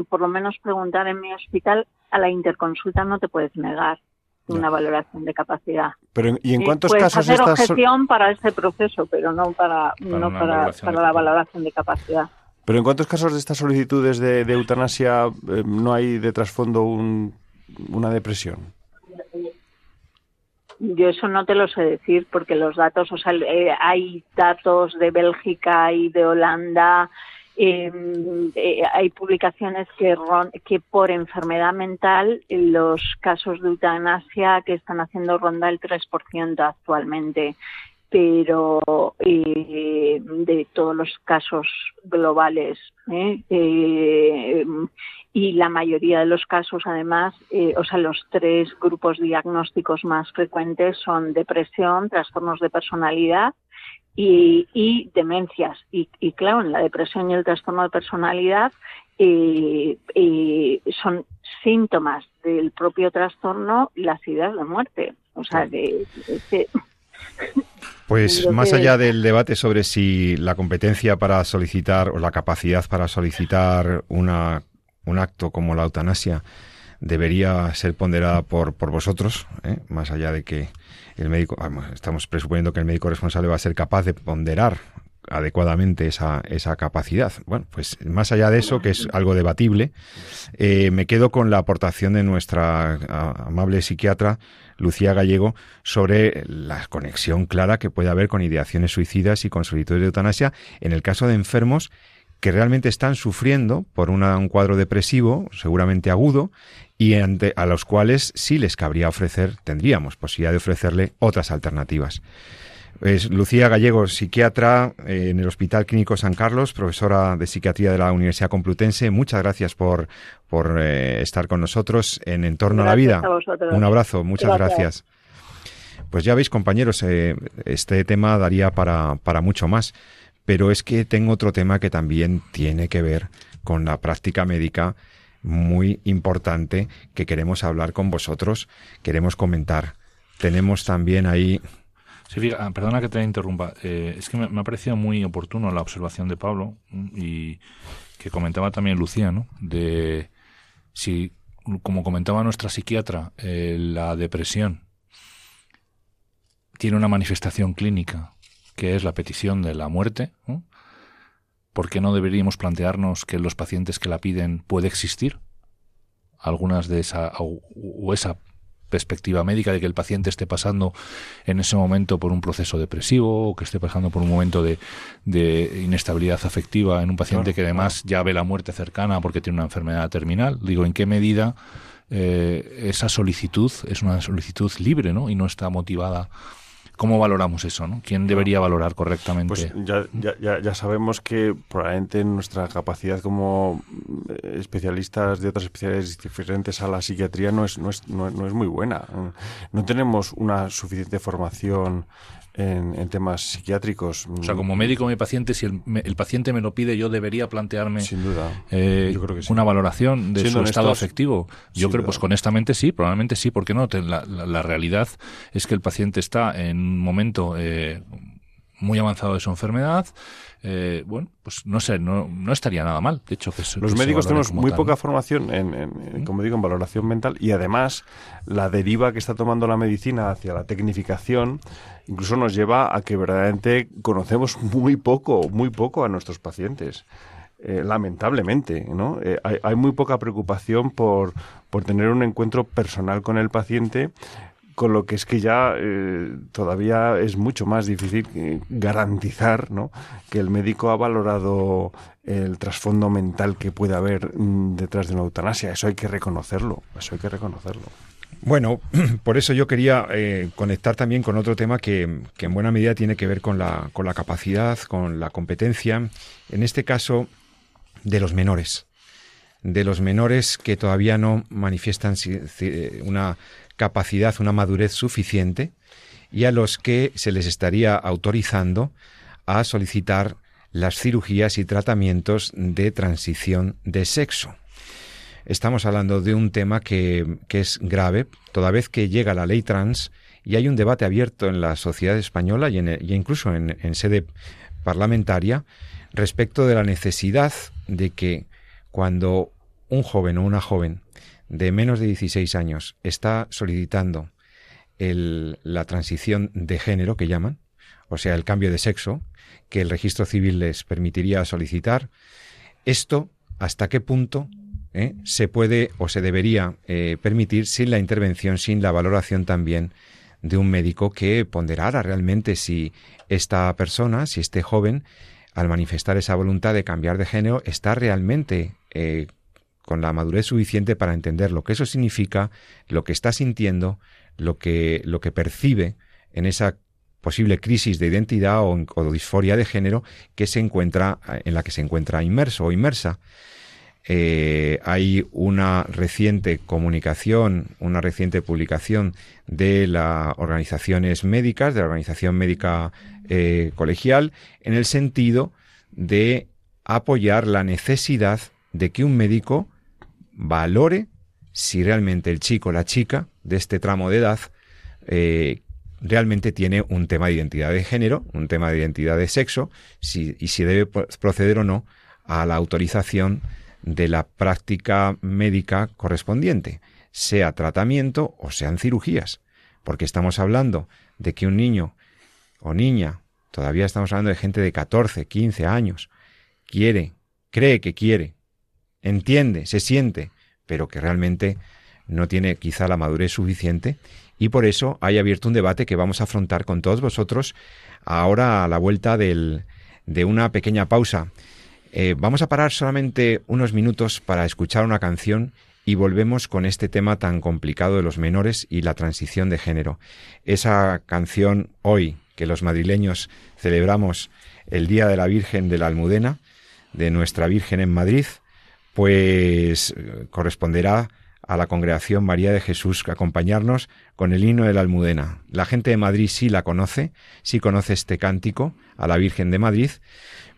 Speaker 5: por lo menos preguntar en mi hospital, a la interconsulta no te puedes negar una valoración de capacidad.
Speaker 4: Pero ¿Y en
Speaker 5: Sí,
Speaker 4: cuántos casos
Speaker 5: hacer
Speaker 4: estás...
Speaker 5: objeción para ese proceso, pero no para,
Speaker 3: Para
Speaker 5: no para,
Speaker 3: valoración
Speaker 5: para la valoración de capacidad.
Speaker 4: Pero ¿en cuántos casos de estas solicitudes de, eutanasia eh, no hay de trasfondo una depresión?
Speaker 5: Yo eso no te lo sé decir porque los datos, o sea, eh, hay datos de Bélgica y de Holanda, em, eh, hay publicaciones que, que por enfermedad mental los casos de eutanasia que están haciendo ronda el 3% actualmente pero eh, de todos los casos globales ¿eh? Eh, y la mayoría de los casos además o sea los tres grupos diagnósticos más frecuentes son depresión trastornos de personalidad y, demencias. Y, y, claro en la depresión y el trastorno de personalidad son síntomas del propio trastorno las ideas de muerte. O sea que
Speaker 2: pues más allá del debate sobre si la competencia para solicitar o la capacidad para solicitar una, un acto como la eutanasia debería ser ponderada por, por vosotros, ¿eh? más allá de que el médico, estamos presuponiendo que el médico responsable va a ser capaz de ponderar adecuadamente esa, esa capacidad. Bueno, pues más allá de eso, que es algo debatible, eh, me quedo con la aportación de nuestra amable psiquiatra Lucía Gallego sobre la conexión clara que puede haber con ideaciones suicidas y con solicitudes de eutanasia en el caso de enfermos que realmente están sufriendo por un cuadro depresivo, seguramente agudo, y ante, a los cuales sí les cabría ofrecer, tendríamos posibilidad de ofrecerle otras alternativas. Es Lucía Gallego, psiquiatra eh, en el Hospital Clínico San Carlos, profesora de psiquiatría de la Universidad Complutense. Muchas gracias por, por eh, estar con nosotros en Entorno a la Vida. Un abrazo, muchas gracias. Pues ya veis, compañeros, eh, este tema daría para, para mucho más. Pero es que tengo otro tema que también tiene que ver con la práctica médica muy importante que queremos hablar con vosotros, queremos comentar. Tenemos también ahí
Speaker 3: Sí, ah, perdona que te interrumpa. Eh, es que me, ha parecido muy oportuno la observación de Pablo mm, y que comentaba también Lucía, ¿no? De si, como comentaba nuestra psiquiatra, eh, la depresión tiene una manifestación clínica que es la petición de la muerte, ¿por qué no deberíamos plantearnos que los pacientes que la piden puede existir? Algunas de esa o esa perspectiva médica de que el paciente esté pasando en ese momento por un proceso depresivo o que esté pasando por un momento de, inestabilidad afectiva en un paciente que además ya ve la muerte cercana porque tiene una enfermedad terminal. Digo, ¿en qué medida eh, esa solicitud es una solicitud libre ¿no? y no está motivada ¿Cómo valoramos eso? ¿no? ¿Quién debería valorar correctamente?
Speaker 4: Pues ya, ya, ya, sabemos que probablemente nuestra capacidad como eh, especialistas de otras especialidades diferentes a la psiquiatría no es, no es, no, es muy buena. No tenemos una suficiente formación en, temas psiquiátricos.
Speaker 3: O sea, como médico mi paciente, si el, paciente me lo pide, yo debería plantearme
Speaker 4: Sin duda.
Speaker 3: Eh, yo creo que una valoración de su estado afectivo. Yo creo, pues honestamente sí, probablemente sí, ¿por qué no? La, la, realidad es que el paciente está en un momento eh, muy avanzado de su enfermedad, eh, bueno, pues no sé, no, no estaría nada mal. De hecho, que
Speaker 4: los médicos tenemos muy poca formación en, como digo, en valoración mental y además la deriva que está tomando la medicina hacia la tecnificación incluso nos lleva a que verdaderamente conocemos muy poco, muy poco a nuestros pacientes. Eh, lamentablemente, ¿no? Eh, hay, hay, muy poca preocupación por, por tener un encuentro personal con el paciente con lo que es que ya eh, todavía es mucho más difícil eh, garantizar ¿no? que el médico ha valorado el trasfondo mental que puede haber mm, detrás de una eutanasia. Eso hay que reconocerlo, eso hay que reconocerlo.
Speaker 2: Bueno, por eso yo quería eh, conectar también con otro tema que, en buena medida tiene que ver con la capacidad, con la competencia, en este caso de los menores, de los menores que todavía no manifiestan una capacidad, una madurez suficiente y a los que se les estaría autorizando a solicitar las cirugías y tratamientos de transición de sexo. Estamos hablando de un tema que, es grave, toda vez que llega la ley trans y hay un debate abierto en la sociedad española y, en, incluso en, en sede parlamentaria respecto de la necesidad de que cuando un joven o una joven de menos de 16 años está solicitando la transición de género que llaman, o sea, el cambio de sexo, que el registro civil les permitiría solicitar, Esto, ¿hasta qué punto eh, se puede o se debería eh, permitir sin la intervención, sin la valoración también de un médico que ponderara realmente si esta persona, si este joven, al manifestar esa voluntad de cambiar de género, está realmente eh, con la madurez suficiente para entender lo que eso significa, lo que está sintiendo, lo que, lo que percibe en esa posible crisis de identidad o, disforia de género que se encuentra, en la que se encuentra inmerso o inmersa. Eh, hay una reciente comunicación, una reciente publicación de las organizaciones médicas, de la Organización Médica eh, Colegial, en el sentido de apoyar la necesidad de que un médico valore si realmente el chico o la chica de este tramo de edad eh, realmente tiene un tema de identidad de género, un tema de identidad de sexo, y si debe proceder o no a la autorización de la práctica médica correspondiente, sea tratamiento o sean cirugías, porque estamos hablando de que un niño o niña, todavía estamos hablando de gente de 14, 15 años, quiere, cree que quiere, entiende, se siente, pero que realmente no tiene quizá la madurez suficiente y por eso hay abierto un debate que vamos a afrontar con todos vosotros ahora a la vuelta del, de una pequeña pausa. Eh, vamos a parar solamente unos minutos para escuchar una canción y volvemos con este tema tan complicado de los menores y la transición de género. Esa canción hoy que los madrileños celebramos el Día de la Virgen de la Almudena, de nuestra Virgen en Madrid, pues eh, corresponderá a la congregación María de Jesús acompañarnos con el himno de la Almudena. La gente de Madrid sí la conoce, sí conoce este cántico a la Virgen de Madrid,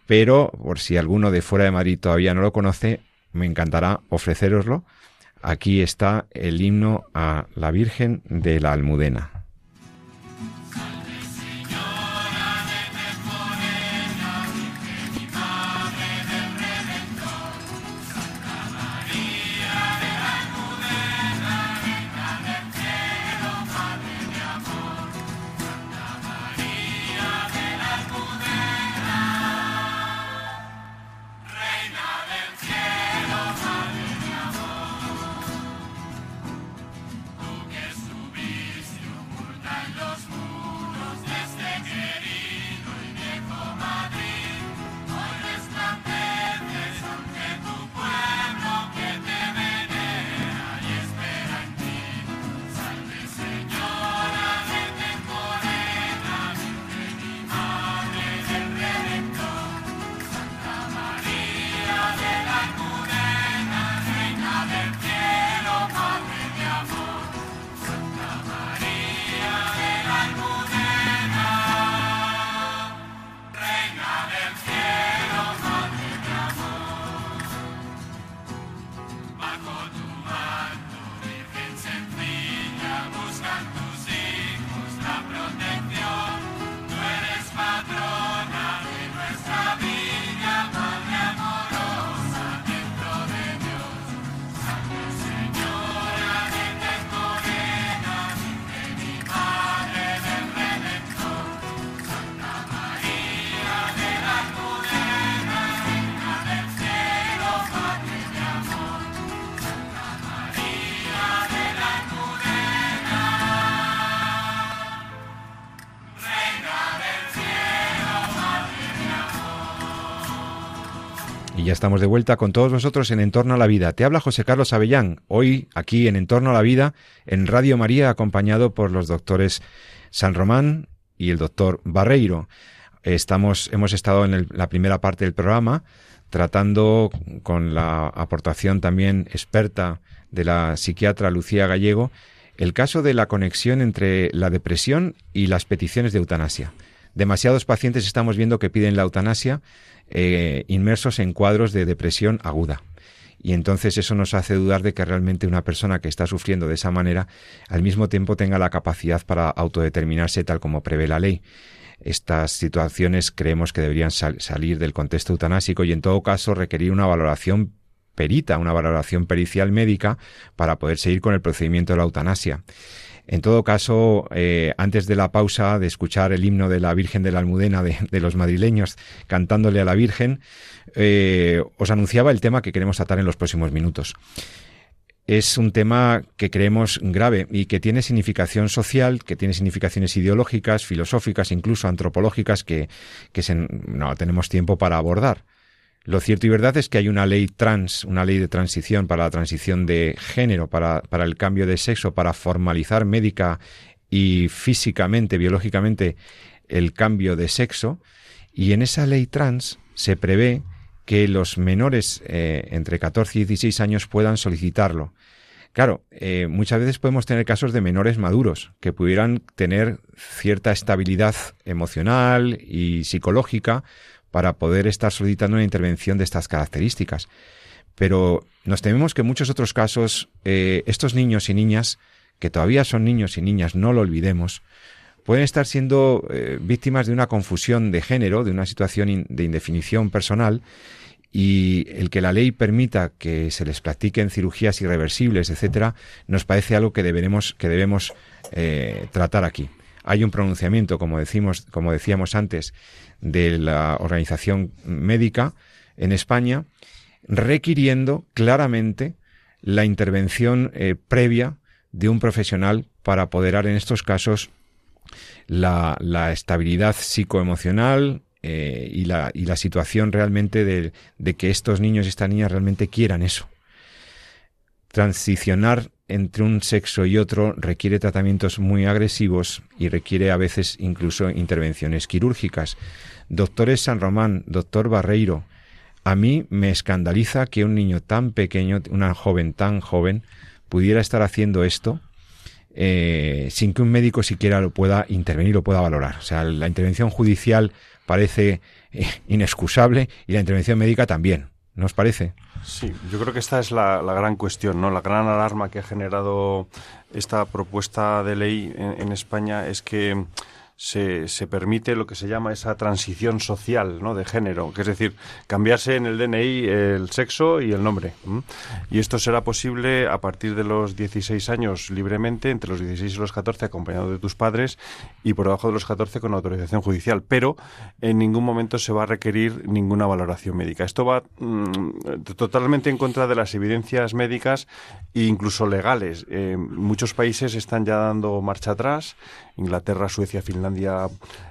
Speaker 2: pero por si alguno de fuera de Madrid todavía no lo conoce, me encantará ofreceroslo. Aquí está el himno a la Virgen de la Almudena. Ya estamos de vuelta con todos vosotros en Entorno a la Vida. Te habla José Carlos Avellán, hoy aquí en Entorno a la Vida, en Radio María, acompañado por los doctores San Román y el doctor Barreiro. Estamos, hemos estado en la primera parte del programa tratando con la aportación también experta de la psiquiatra Lucía Gallego el caso de la conexión entre la depresión y las peticiones de eutanasia. Demasiados pacientes estamos viendo que piden la eutanasia eh, inmersos en cuadros de depresión aguda. Y entonces eso nos hace dudar de que realmente una persona que está sufriendo de esa manera al mismo tiempo tenga la capacidad para autodeterminarse tal como prevé la ley. Estas situaciones creemos que deberían salir del contexto eutanásico y en todo caso requerir una valoración perita, una valoración pericial médica para poder seguir con el procedimiento de la eutanasia. En todo caso, eh, antes de la pausa de escuchar el himno de la Virgen de la Almudena de, los madrileños cantándole a la Virgen, eh, os anunciaba el tema que queremos tratar en los próximos minutos. Es un tema que creemos grave y que tiene significación social, que tiene significaciones ideológicas, filosóficas, incluso antropológicas que, no tenemos tiempo para abordar. Lo cierto y verdad es que hay una ley trans, una ley de transición para la transición de género, para, para el cambio de sexo, para formalizar médica y físicamente, biológicamente, el cambio de sexo. Y en esa ley trans se prevé que los menores eh, entre 14 y 16 años puedan solicitarlo. Claro, eh, muchas veces podemos tener casos de menores maduros que pudieran tener cierta estabilidad emocional y psicológica para poder estar solicitando una intervención de estas características. Pero nos tememos que en muchos otros casos eh, estos niños y niñas, que todavía son niños y niñas, no lo olvidemos, pueden estar siendo eh, víctimas de una confusión de género, de una situación de indefinición personal, y el que la ley permita que se les practiquen cirugías irreversibles, etcétera, nos parece algo que deberemos, que debemos eh, tratar aquí. Hay un pronunciamiento, como decimos, como decíamos antes, de la organización médica en España, requiriendo claramente la intervención eh, previa de un profesional para apoderar en estos casos la, estabilidad psicoemocional eh, y, la, y, la, situación realmente de, de que estos niños y estas niñas realmente quieran eso. Transicionar entre un sexo y otro requiere tratamientos muy agresivos y requiere a veces incluso intervenciones quirúrgicas. Doctores San Román, doctor Barreiro, a mí me escandaliza que un niño tan pequeño, una joven tan joven, pudiera estar haciendo esto eh, sin que un médico siquiera lo pueda intervenir, lo pueda valorar. O sea, la intervención judicial parece eh, inexcusable y la intervención médica también. ¿No parece?
Speaker 4: Sí, yo creo que esta es la, gran cuestión, ¿no? La gran alarma que ha generado esta propuesta de ley en España es que se, se, permite lo que se llama esa transición social ¿no? de género, que es decir, cambiarse en el DNI el sexo y el nombre. Y esto será posible a partir de los 16 años libremente, entre los 16 y los 14 acompañado de tus padres y por debajo de los 14 con autorización judicial, pero en ningún momento se va a requerir ninguna valoración médica. Esto va mm, totalmente en contra de las evidencias médicas e incluso legales. Eh, muchos países están ya dando marcha atrás, Inglaterra, Suecia, Finlandia,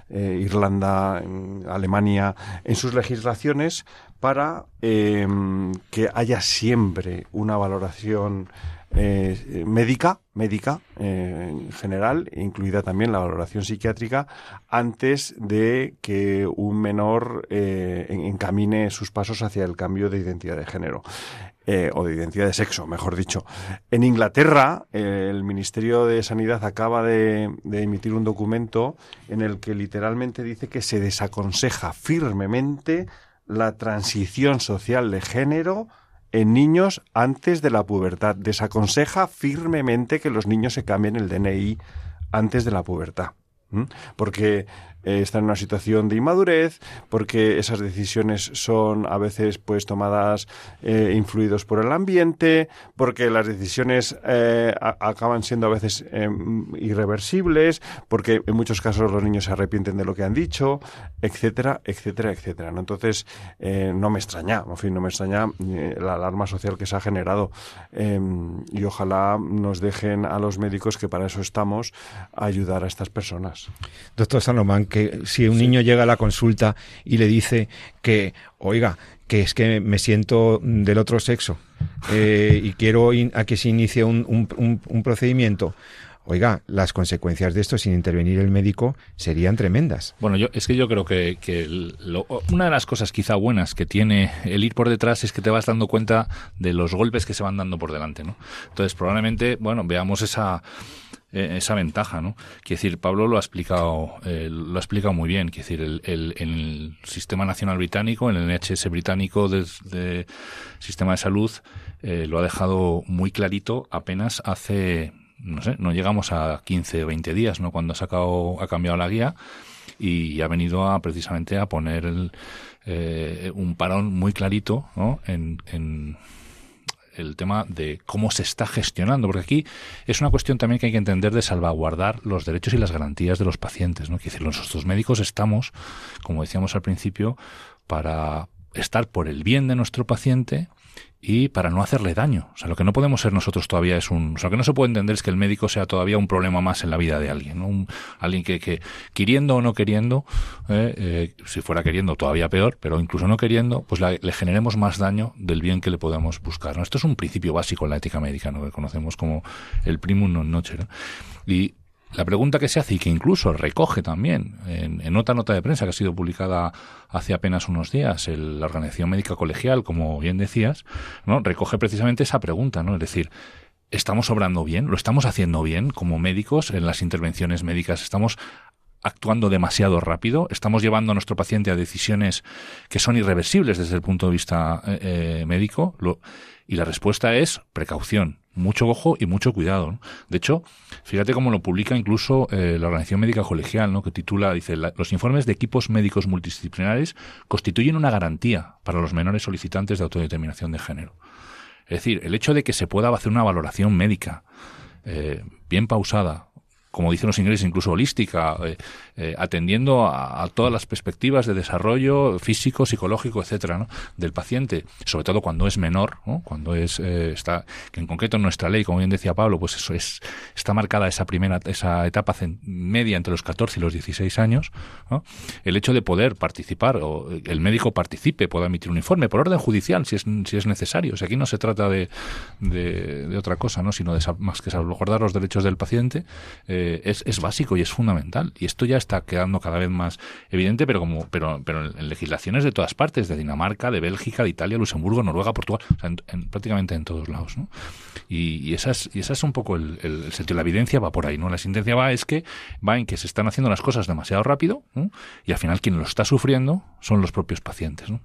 Speaker 4: eh, Irlanda, Alemania, en sus legislaciones para em, que haya siempre una valoración eh, médica, médica eh, en general, incluida también la valoración psiquiátrica, antes de que un menor encamine sus pasos hacia el cambio de identidad de género. Eh, o de identidad de sexo, mejor dicho. En Inglaterra, el Ministerio de Sanidad acaba de, emitir un documento en el que literalmente dice que se desaconseja firmemente la transición social de género en niños antes de la pubertad. Desaconseja firmemente que los niños se cambien el DNI antes de la pubertad. Porque eh, están en una situación de inmadurez, porque esas decisiones son a veces pues tomadas eh, influidos por el ambiente, porque las decisiones eh, acaban siendo a veces em, irreversibles, porque en muchos casos los niños se arrepienten de lo que han dicho, etcétera, etcétera, etcétera. ¿no? Entonces, no me extraña, en fin, no me extraña la alarma social que se ha generado em, y ojalá nos dejen a los médicos que para eso estamos ayudar a estas personas.
Speaker 2: Doctor Salomán, si un niño llega a la consulta y le dice que, oiga, que es que me siento del otro sexo eh, y quiero a que se inicie un, procedimiento, oiga, las consecuencias de esto sin intervenir el médico serían tremendas.
Speaker 3: Bueno, yo es que yo creo que, una de las cosas quizá buenas que tiene el ir por detrás es que te vas dando cuenta de los golpes que se van dando por delante, ¿no? Entonces, probablemente, bueno, veamos esa eh, esa ventaja, ¿no? Quiere decir, Pablo lo ha explicado, eh, lo ha explicado muy bien. Quiere decir, el, el, el, sistema nacional británico, el NHS británico de, sistema de salud, eh, lo ha dejado muy clarito apenas hace, no sé, no llegamos a 15 o 20 días, ¿no? Cuando ha sacado, ha cambiado la guía y ha venido a precisamente a poner el, un parón muy clarito, ¿no? en el tema de cómo se está gestionando, porque aquí es una cuestión también que hay que entender de salvaguardar los derechos y las garantías de los pacientes. ¿no? Quiere decir, nosotros médicos estamos, como decíamos al principio, para estar por el bien de nuestro paciente y para no hacerle daño. O sea, lo que no podemos ser nosotros todavía es un... O sea, lo que no se puede entender es que el médico sea todavía un problema más en la vida de alguien. ¿no? Un, alguien que, que, queriendo o no queriendo, eh, eh, si fuera queriendo todavía peor, pero incluso no queriendo, pues le generemos más daño del bien que le podemos buscar. ¿no? Esto es un principio básico en la ética médica, ¿no? que conocemos como el primum non nocere. ¿no? Y la pregunta que se hace y que incluso recoge también en, en, otra nota de prensa que ha sido publicada hace apenas unos días el, la Organización Médica Colegial, como bien decías, ¿no? recoge precisamente esa pregunta, ¿no? Es decir, ¿estamos obrando bien? ¿Lo estamos haciendo bien como médicos en las intervenciones médicas? ¿Estamos actuando demasiado rápido? ¿Estamos llevando a nuestro paciente a decisiones que son irreversibles desde el punto de vista eh, eh, médico? Lo, y la respuesta es precaución, mucho ojo y mucho cuidado. De hecho, fíjate cómo lo publica incluso eh, la Organización Médica Colegial, ¿no? que titula, dice, los informes de equipos médicos multidisciplinares constituyen una garantía para los menores solicitantes de autodeterminación de género. Es decir, el hecho de que se pueda hacer una valoración médica eh, bien pausada, como dicen los ingleses, incluso holística, eh, eh, atendiendo a, todas las perspectivas de desarrollo físico, psicológico, etcétera, ¿no? del paciente, sobre todo cuando es menor, ¿no? cuando es eh, está, que en concreto en nuestra ley, como bien decía Pablo, pues eso es está marcada esa primera esa etapa media entre los 14 y los 16 años, ¿no? el hecho de poder participar o el médico participe, pueda emitir un informe por orden judicial si es si es necesario, o sea, aquí no se trata de, de, de otra cosa, no, sino de más que salvaguardar los derechos del paciente. Eh, es, es, básico y es fundamental. Y esto ya está quedando cada vez más evidente, pero como pero, pero en legislaciones de todas partes, de Dinamarca, de Bélgica, de Italia, Luxemburgo, Noruega, Portugal, o sea, en, en, prácticamente en todos lados. ¿no? Y, y, esa es, y esa es un poco el, sentido. La evidencia va por ahí, ¿no? La sentencia va es que va en que se están haciendo las cosas demasiado rápido y al final quien lo está sufriendo son los propios pacientes. ¿no?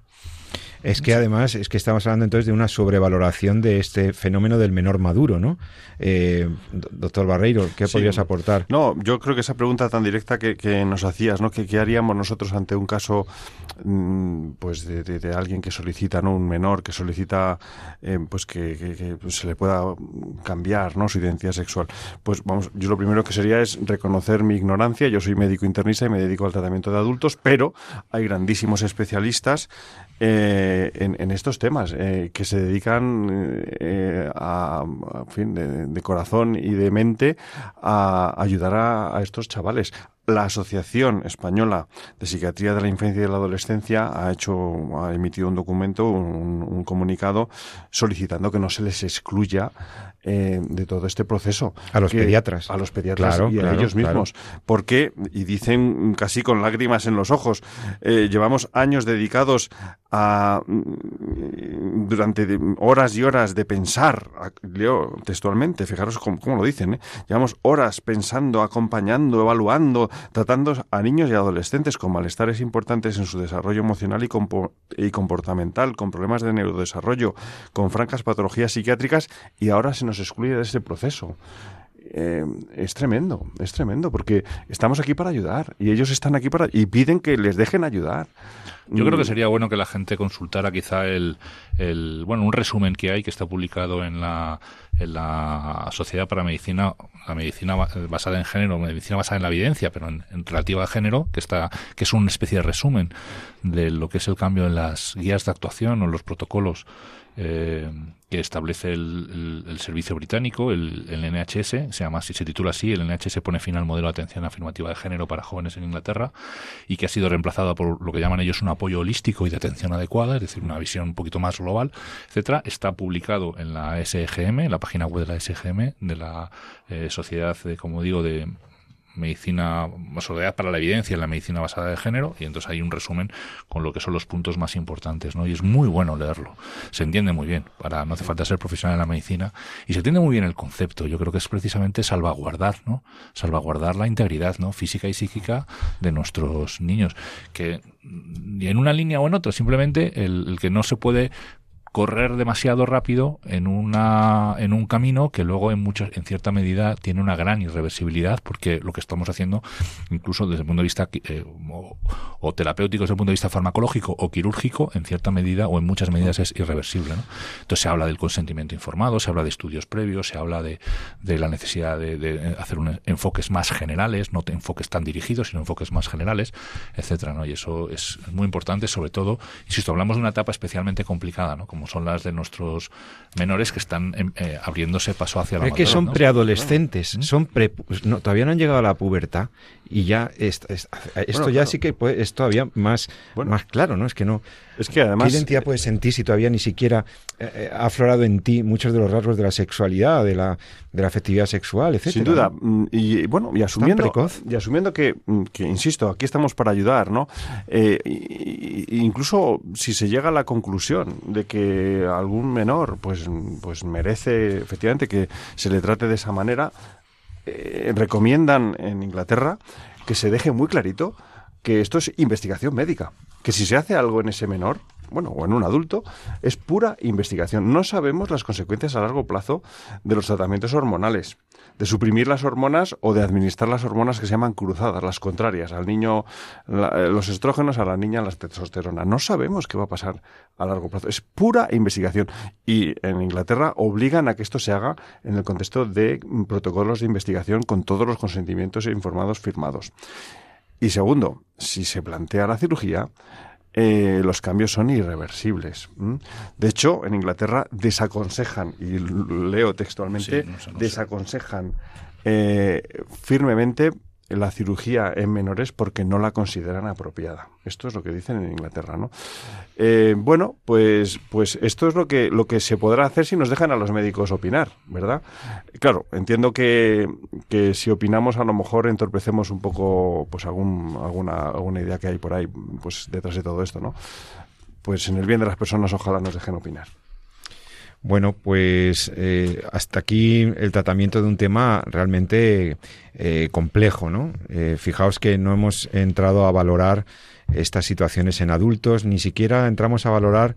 Speaker 2: Es que además, es que estamos hablando entonces de una sobrevaloración de este fenómeno del menor maduro, ¿no? Eh, doctor Barreiro, ¿qué sí. podrías aportar?
Speaker 4: No, yo creo que esa pregunta tan directa que, que nos hacías, ¿no? ¿Qué, ¿Qué, haríamos nosotros ante un caso, mmm, pues, de, de, de, alguien que solicita, ¿no? Un menor que solicita, eh, pues, que, que, que pues, se le pueda cambiar, ¿no? Su identidad sexual. Pues, vamos, yo lo primero que sería es reconocer mi ignorancia. Yo soy médico internista y me dedico al tratamiento de adultos, pero hay grandísimos especialistas eh, en, en, estos temas eh, que se dedican eh, a, fin, de, corazón y de mente a ayudar a, a estos chavales. La Asociación Española de Psiquiatría de la Infancia y de la Adolescencia ha hecho, ha emitido un documento, un comunicado solicitando que no se les excluya eh, de todo este proceso.
Speaker 2: A los
Speaker 4: que,
Speaker 2: pediatras.
Speaker 4: A los pediatras claro, y a ellos mismos. Claro. Porque, y dicen casi con lágrimas en los ojos, eh, llevamos años dedicados a, durante horas y horas de pensar, leo textualmente, fijaros cómo, cómo lo dicen, ¿eh? llevamos horas pensando, acompañando, evaluando, tratando a niños y adolescentes con malestares importantes en su desarrollo emocional y, compo y comportamental, con problemas de neurodesarrollo, con francas patologías psiquiátricas, y ahora se nos excluye de ese proceso. Eh, es tremendo, es tremendo, porque estamos aquí para ayudar y ellos están aquí para y piden que les dejen ayudar.
Speaker 3: Yo creo que sería bueno que la gente consultara quizá el, el bueno, un resumen que hay que está publicado en la, en la Sociedad para Medicina, la medicina basada en género, medicina basada en la evidencia, pero en, en relativa a género, que está, que es una especie de resumen de lo que es el cambio en las guías de actuación o los protocolos eh, que establece el, el, el, servicio británico, el, el NHS, se llama así, se titula así, el NHS pone fin al modelo de atención afirmativa de género para jóvenes en Inglaterra y que ha sido reemplazado por lo que llaman ellos un apoyo holístico y de atención adecuada, es decir, una visión un poquito más global, etcétera. Está publicado en la SGM, en la página web de la SGM, de la eh, Sociedad, de, como digo, de medicina, soledad para la evidencia en la medicina basada de género, y entonces hay un resumen con lo que son los puntos más importantes, ¿no? Y es muy bueno leerlo. Se entiende muy bien, para no hace falta ser profesional en la medicina, y se entiende muy bien el concepto. Yo creo que es precisamente salvaguardar, ¿no? Salvaguardar la integridad, ¿no? Física y psíquica de nuestros niños, que en una línea o en otra, simplemente el que no se puede correr demasiado rápido en una en un camino que luego en muchos en cierta medida tiene una gran irreversibilidad porque lo que estamos haciendo incluso desde el punto de vista eh, o, terapéutico desde el punto de vista farmacológico o quirúrgico en cierta medida o en muchas medidas es irreversible ¿no? entonces se habla del consentimiento informado se habla de estudios previos se habla de, de la necesidad de, de, hacer un, enfoques más generales no enfoques tan dirigidos sino enfoques más generales etcétera ¿no? y eso es muy importante sobre todo insisto hablamos de una etapa especialmente complicada ¿no? como son las de nuestros menores que están em, eh, abriéndose paso hacia la
Speaker 2: Es que son preadolescentes, son pre, pues no, todavía no han llegado a la pubertad y ya esto ya sí que es todavía más, más claro, ¿no? Es que no.
Speaker 4: Es que además.
Speaker 2: ¿Qué identidad puedes sentir si todavía ni siquiera eh, eh, ha aflorado en ti muchos de los rasgos de la sexualidad, de la, de la afectividad sexual, etcétera?
Speaker 4: Sin duda. Mm, y bueno, y asumiendo, y asumiendo que, mm, que, insisto, aquí estamos para ayudar, ¿no? Eh, incluso si se llega a la conclusión de que algún menor, pues, pues merece efectivamente que se le trate de esa manera, eh, recomiendan en Inglaterra que se deje muy clarito que esto es investigación médica, que si se hace algo en ese menor, bueno, o en un adulto, es pura investigación. No sabemos las consecuencias a largo plazo de los tratamientos hormonales, de suprimir las hormonas o de administrar las hormonas que se llaman cruzadas, las contrarias, al niño eh, los estrógenos, a la niña la testosterona. No sabemos qué va a pasar a largo plazo. Es pura investigación. Y en Inglaterra obligan a que esto se haga en el contexto de protocolos de investigación con todos los consentimientos informados firmados. Y segundo, si se plantea la cirugía, eh, los cambios son irreversibles. De hecho, en Inglaterra desaconsejan, y leo textualmente, desaconsejan eh, firmemente la cirugía en menores porque no la consideran apropiada. Esto es lo que dicen en Inglaterra, ¿no? Eh, bueno, pues, pues esto es lo que, lo que se podrá hacer si nos dejan a los médicos opinar, ¿verdad? Claro, entiendo que, que si opinamos a lo mejor entorpecemos un poco pues algún, alguna, alguna idea que hay por ahí pues detrás de todo esto, ¿no? Pues en el bien de las personas ojalá nos dejen opinar.
Speaker 2: Bueno, pues eh, hasta aquí el tratamiento de un tema realmente eh, complejo, ¿no? Eh, fijaos que no hemos entrado a valorar estas situaciones en adultos, ni siquiera entramos a valorar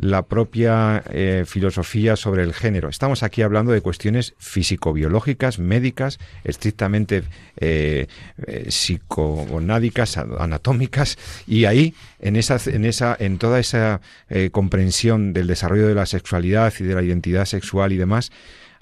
Speaker 2: la propia eh, filosofía sobre el género. Estamos aquí hablando de cuestiones físico-biológicas, médicas, estrictamente eh, eh, anatómicas, y ahí, en esa, en esa, en toda esa comprensión del desarrollo de la sexualidad y de la identidad sexual y demás,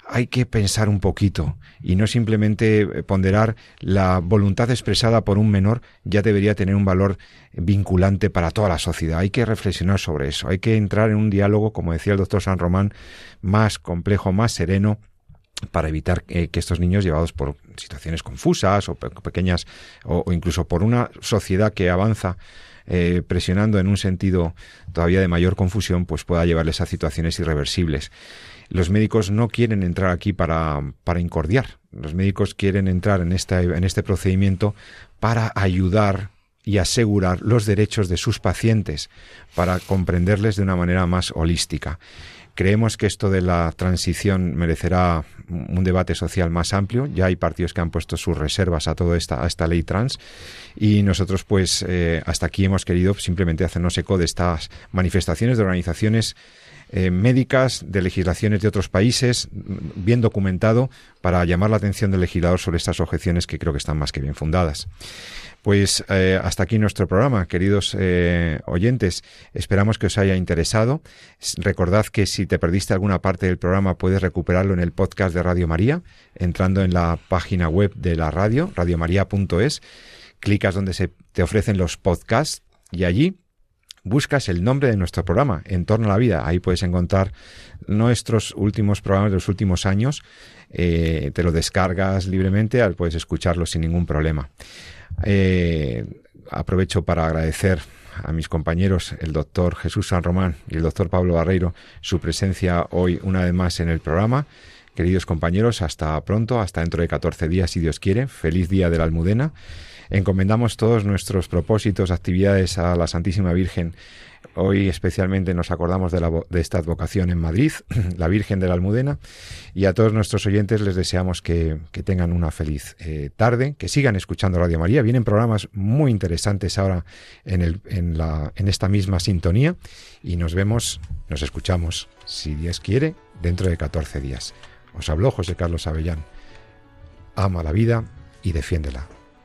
Speaker 2: hay que pensar un poquito y no simplemente eh, ponderar la voluntad expresada por un menor ya debería tener un valor vinculante para toda la sociedad. Hay que reflexionar sobre eso, hay que entrar en un diálogo, como decía el doctor San Román, más complejo, más sereno, para evitar que estos niños llevados por situaciones confusas o pequeñas o, incluso por una sociedad que avanza eh, presionando en un sentido todavía de mayor confusión, pues pueda llevarles a situaciones irreversibles. Los médicos no quieren entrar aquí para, para incordiar. Los médicos quieren entrar en, en este procedimiento para ayudar y asegurar los derechos de sus pacientes, para comprenderles de una manera más holística. Creemos que esto de la transición merecerá un debate social más amplio. Ya hay partidos que han puesto sus reservas a toda esta, esta ley trans y nosotros, pues, eh, hasta aquí hemos querido simplemente hacernos eco de estas manifestaciones de organizaciones eh, médicas, de legislaciones de otros países, bien documentado, para llamar la atención del legislador sobre estas objeciones que creo que están más que bien fundadas. Pues eh, hasta aquí nuestro programa, queridos eh, oyentes. Esperamos que os haya interesado. Recordad que si te perdiste alguna parte del programa puedes recuperarlo en el podcast de Radio María, entrando en la página web de la radio, radiomaria.es. Clicas donde se te ofrecen los podcasts y allí buscas el nombre de nuestro programa, En torno a la vida. Ahí puedes encontrar nuestros últimos programas de los últimos años. Eh, te lo descargas libremente, puedes escucharlo sin ningún problema. Eh, aprovecho para agradecer a mis compañeros, el doctor Jesús San Román y el doctor Pablo Barreiro, su presencia hoy una vez más en el programa Queridos compañeros, hasta pronto, hasta dentro de 14 días, si Dios quiere. Feliz día de la Almudena. Encomendamos todos nuestros propósitos, actividades a la Santísima Virgen Hoy especialmente nos acordamos de, la, de, esta advocación en Madrid, la Virgen de la Almudena, y a todos nuestros oyentes les deseamos que, que tengan una feliz eh, tarde, que sigan escuchando Radio María. Vienen programas muy interesantes ahora en, el, en, la, en esta misma sintonía y nos vemos, nos escuchamos, si Dios quiere, dentro de 14 días. Os habló José Carlos Avellán. Ama la vida y defiéndela.